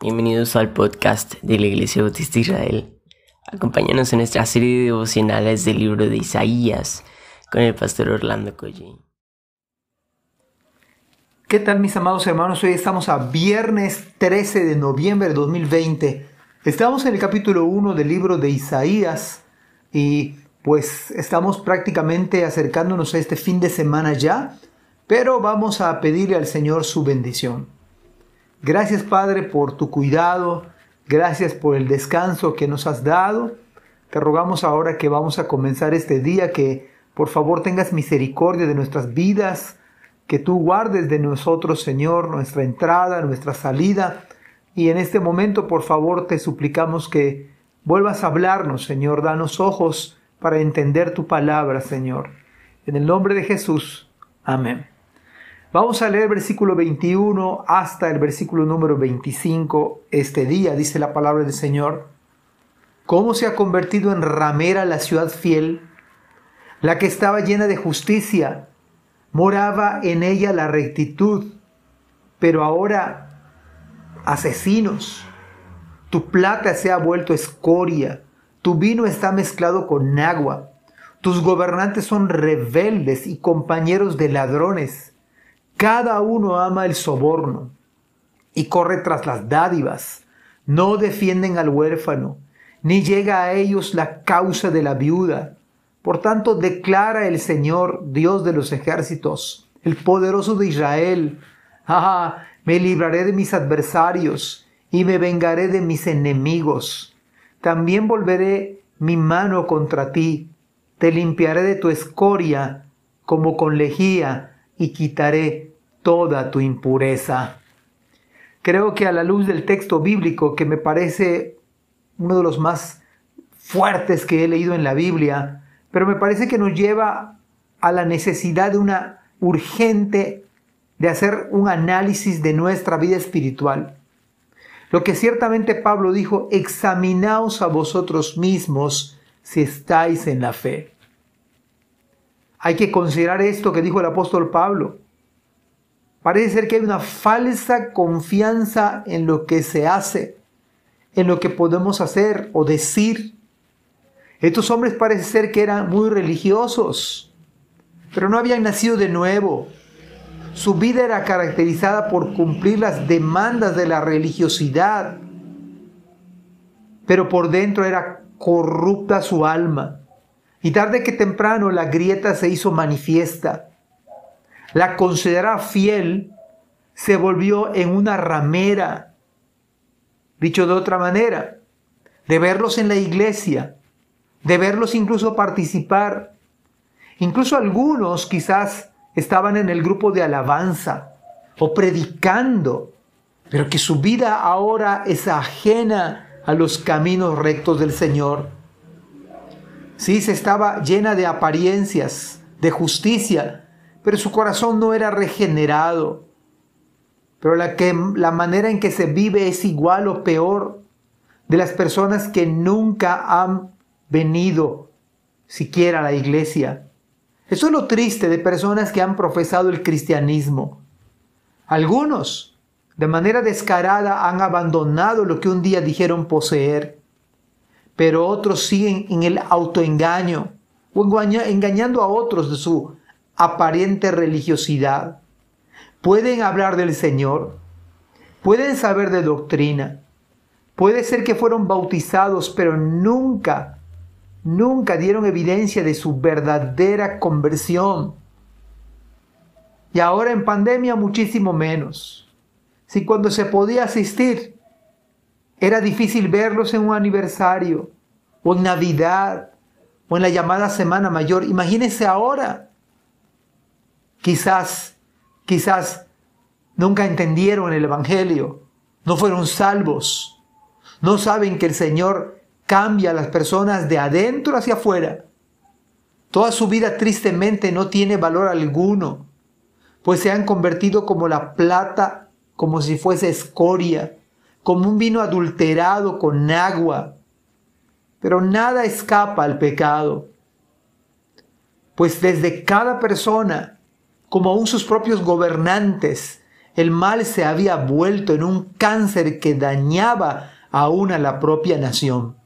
Bienvenidos al podcast de la Iglesia Bautista Israel. Acompáñanos en nuestra serie de devocionales del libro de Isaías con el pastor Orlando Collín. ¿Qué tal mis amados hermanos? Hoy estamos a viernes 13 de noviembre de 2020. Estamos en el capítulo 1 del libro de Isaías y pues estamos prácticamente acercándonos a este fin de semana ya, pero vamos a pedirle al Señor su bendición. Gracias Padre por tu cuidado, gracias por el descanso que nos has dado. Te rogamos ahora que vamos a comenzar este día que por favor tengas misericordia de nuestras vidas, que tú guardes de nosotros Señor nuestra entrada, nuestra salida. Y en este momento por favor te suplicamos que vuelvas a hablarnos Señor, danos ojos para entender tu palabra Señor. En el nombre de Jesús. Amén. Vamos a leer versículo 21 hasta el versículo número 25 este día, dice la palabra del Señor. ¿Cómo se ha convertido en ramera la ciudad fiel, la que estaba llena de justicia? Moraba en ella la rectitud, pero ahora asesinos. Tu plata se ha vuelto escoria, tu vino está mezclado con agua, tus gobernantes son rebeldes y compañeros de ladrones cada uno ama el soborno y corre tras las dádivas. No defienden al huérfano, ni llega a ellos la causa de la viuda. Por tanto, declara el Señor, Dios de los ejércitos, el poderoso de Israel, ah, me libraré de mis adversarios y me vengaré de mis enemigos. También volveré mi mano contra ti, te limpiaré de tu escoria como con lejía y quitaré toda tu impureza. Creo que a la luz del texto bíblico, que me parece uno de los más fuertes que he leído en la Biblia, pero me parece que nos lleva a la necesidad de una urgente de hacer un análisis de nuestra vida espiritual. Lo que ciertamente Pablo dijo, examinaos a vosotros mismos si estáis en la fe. Hay que considerar esto que dijo el apóstol Pablo. Parece ser que hay una falsa confianza en lo que se hace, en lo que podemos hacer o decir. Estos hombres parece ser que eran muy religiosos, pero no habían nacido de nuevo. Su vida era caracterizada por cumplir las demandas de la religiosidad, pero por dentro era corrupta su alma. Y tarde que temprano la grieta se hizo manifiesta la consideraba fiel, se volvió en una ramera. Dicho de otra manera, de verlos en la iglesia, de verlos incluso participar. Incluso algunos quizás estaban en el grupo de alabanza o predicando, pero que su vida ahora es ajena a los caminos rectos del Señor. Sí, se estaba llena de apariencias, de justicia, pero su corazón no era regenerado. Pero la, que, la manera en que se vive es igual o peor de las personas que nunca han venido siquiera a la iglesia. Eso es lo triste de personas que han profesado el cristianismo. Algunos, de manera descarada, han abandonado lo que un día dijeron poseer, pero otros siguen en el autoengaño o engañando a otros de su aparente religiosidad. Pueden hablar del Señor, pueden saber de doctrina, puede ser que fueron bautizados, pero nunca, nunca dieron evidencia de su verdadera conversión. Y ahora en pandemia muchísimo menos. Si cuando se podía asistir era difícil verlos en un aniversario, o en Navidad, o en la llamada Semana Mayor, imagínense ahora Quizás, quizás nunca entendieron el Evangelio, no fueron salvos, no saben que el Señor cambia a las personas de adentro hacia afuera. Toda su vida tristemente no tiene valor alguno, pues se han convertido como la plata, como si fuese escoria, como un vino adulterado con agua. Pero nada escapa al pecado, pues desde cada persona como aún sus propios gobernantes, el mal se había vuelto en un cáncer que dañaba aún a la propia nación.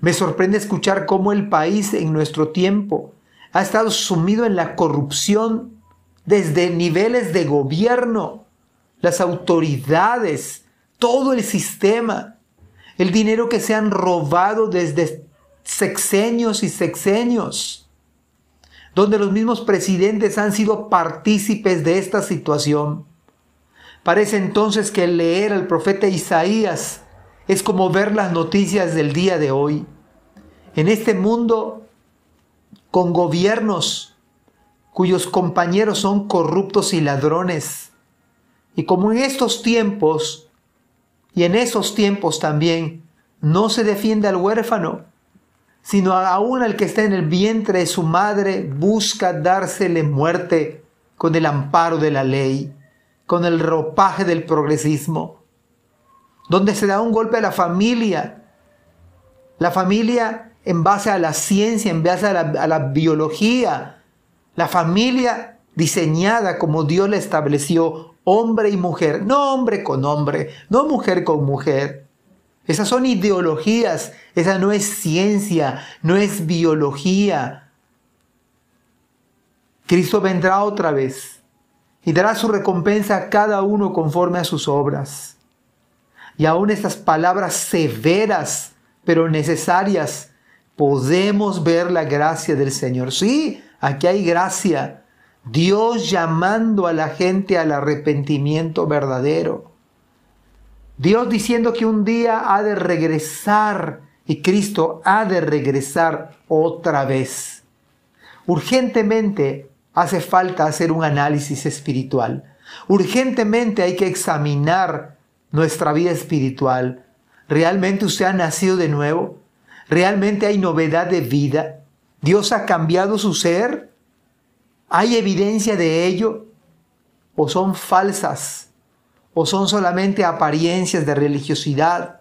Me sorprende escuchar cómo el país en nuestro tiempo ha estado sumido en la corrupción desde niveles de gobierno, las autoridades, todo el sistema, el dinero que se han robado desde sexenios y sexenios, donde los mismos presidentes han sido partícipes de esta situación. Parece entonces que leer al profeta Isaías es como ver las noticias del día de hoy. En este mundo, con gobiernos cuyos compañeros son corruptos y ladrones, y como en estos tiempos, y en esos tiempos también, no se defiende al huérfano, sino aún al que está en el vientre de su madre, busca dársele muerte con el amparo de la ley, con el ropaje del progresismo, donde se da un golpe a la familia, la familia en base a la ciencia, en base a la, a la biología, la familia diseñada como Dios la estableció, hombre y mujer, no hombre con hombre, no mujer con mujer. Esas son ideologías, esa no es ciencia, no es biología. Cristo vendrá otra vez y dará su recompensa a cada uno conforme a sus obras. Y aún estas palabras severas, pero necesarias, podemos ver la gracia del Señor. Sí, aquí hay gracia. Dios llamando a la gente al arrepentimiento verdadero. Dios diciendo que un día ha de regresar y Cristo ha de regresar otra vez. Urgentemente hace falta hacer un análisis espiritual. Urgentemente hay que examinar nuestra vida espiritual. ¿Realmente usted ha nacido de nuevo? ¿Realmente hay novedad de vida? ¿Dios ha cambiado su ser? ¿Hay evidencia de ello? ¿O son falsas? ¿O son solamente apariencias de religiosidad?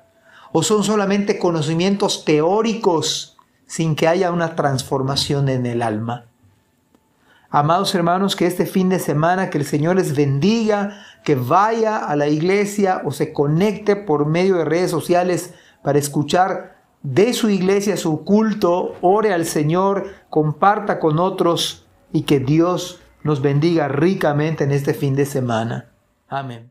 ¿O son solamente conocimientos teóricos sin que haya una transformación en el alma? Amados hermanos, que este fin de semana que el Señor les bendiga, que vaya a la iglesia o se conecte por medio de redes sociales para escuchar de su iglesia su culto, ore al Señor, comparta con otros y que Dios nos bendiga ricamente en este fin de semana. Amén.